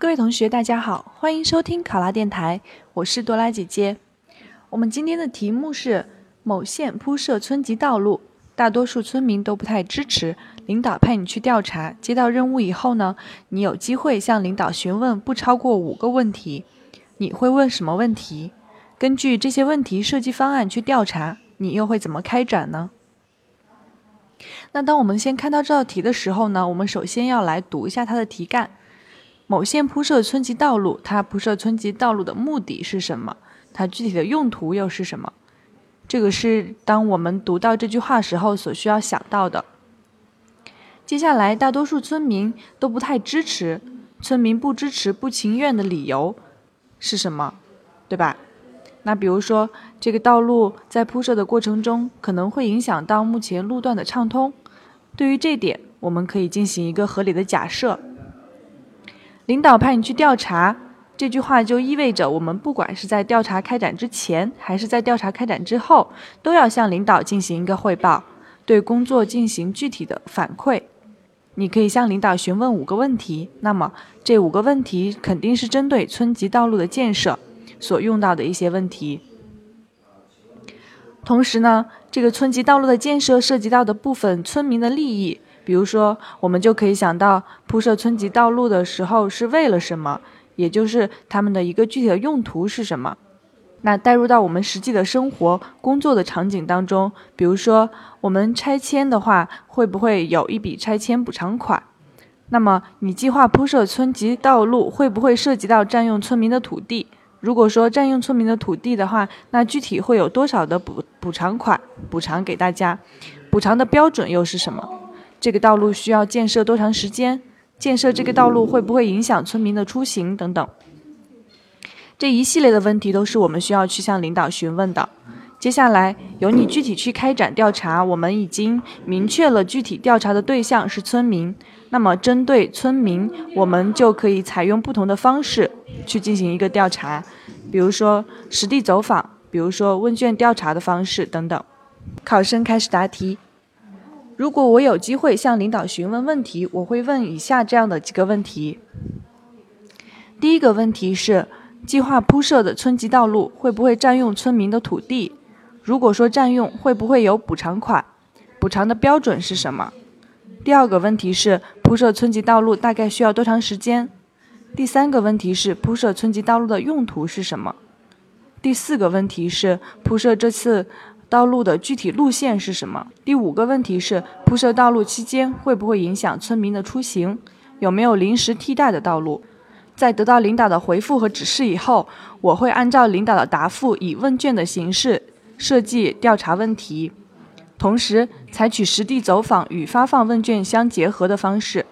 各位同学，大家好，欢迎收听考拉电台，我是多拉姐姐。我们今天的题目是：某县铺设村级道路，大多数村民都不太支持。领导派你去调查，接到任务以后呢，你有机会向领导询问不超过五个问题。你会问什么问题？根据这些问题设计方案去调查，你又会怎么开展呢？那当我们先看到这道题的时候呢，我们首先要来读一下它的题干。某县铺设村级道路，它铺设村级道路的目的是什么？它具体的用途又是什么？这个是当我们读到这句话时候所需要想到的。接下来，大多数村民都不太支持，村民不支持、不情愿的理由是什么？对吧？那比如说，这个道路在铺设的过程中可能会影响到目前路段的畅通。对于这点，我们可以进行一个合理的假设。领导派你去调查，这句话就意味着我们不管是在调查开展之前，还是在调查开展之后，都要向领导进行一个汇报，对工作进行具体的反馈。你可以向领导询问五个问题，那么这五个问题肯定是针对村级道路的建设所用到的一些问题。同时呢，这个村级道路的建设涉及到的部分村民的利益。比如说，我们就可以想到铺设村级道路的时候是为了什么，也就是他们的一个具体的用途是什么。那带入到我们实际的生活工作的场景当中，比如说我们拆迁的话，会不会有一笔拆迁补偿款？那么你计划铺设村级道路，会不会涉及到占用村民的土地？如果说占用村民的土地的话，那具体会有多少的补补偿款补偿给大家？补偿的标准又是什么？这个道路需要建设多长时间？建设这个道路会不会影响村民的出行等等？这一系列的问题都是我们需要去向领导询问的。接下来由你具体去开展调查。我们已经明确了具体调查的对象是村民，那么针对村民，我们就可以采用不同的方式去进行一个调查，比如说实地走访，比如说问卷调查的方式等等。考生开始答题。如果我有机会向领导询问问题，我会问以下这样的几个问题。第一个问题是，计划铺设的村级道路会不会占用村民的土地？如果说占用，会不会有补偿款？补偿的标准是什么？第二个问题是，铺设村级道路大概需要多长时间？第三个问题是，铺设村级道路的用途是什么？第四个问题是，铺设这次。道路的具体路线是什么？第五个问题是铺设道路期间会不会影响村民的出行？有没有临时替代的道路？在得到领导的回复和指示以后，我会按照领导的答复，以问卷的形式设计调查问题，同时采取实地走访与发放问卷相结合的方式，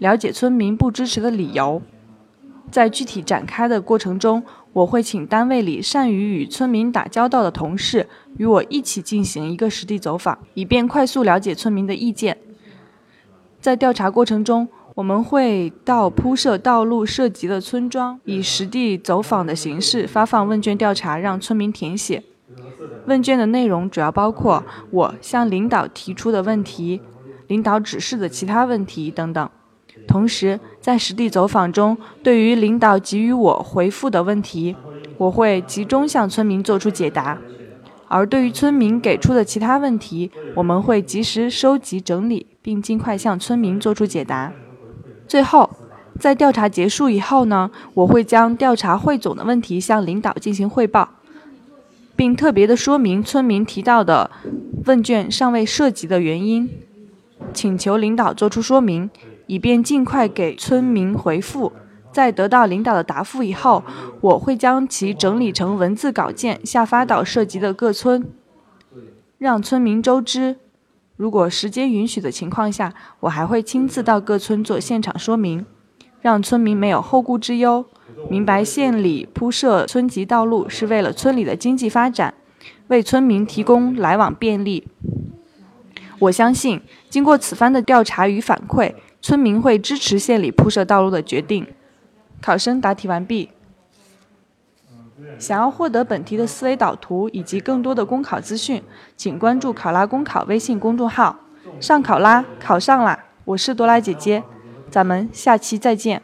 了解村民不支持的理由。在具体展开的过程中，我会请单位里善于与村民打交道的同事与我一起进行一个实地走访，以便快速了解村民的意见。在调查过程中，我们会到铺设道路涉及的村庄，以实地走访的形式发放问卷调查，让村民填写。问卷的内容主要包括我向领导提出的问题、领导指示的其他问题等等。同时，在实地走访中，对于领导给予我回复的问题，我会集中向村民做出解答；而对于村民给出的其他问题，我们会及时收集整理，并尽快向村民做出解答。最后，在调查结束以后呢，我会将调查汇总的问题向领导进行汇报，并特别的说明村民提到的问卷尚未涉及的原因，请求领导作出说明。以便尽快给村民回复，在得到领导的答复以后，我会将其整理成文字稿件下发到涉及的各村，让村民周知。如果时间允许的情况下，我还会亲自到各村做现场说明，让村民没有后顾之忧，明白县里铺设村级道路是为了村里的经济发展，为村民提供来往便利。我相信，经过此番的调查与反馈。村民会支持县里铺设道路的决定。考生答题完毕。想要获得本题的思维导图以及更多的公考资讯，请关注“考拉公考”微信公众号。上考拉，考上啦！我是多拉姐姐，咱们下期再见。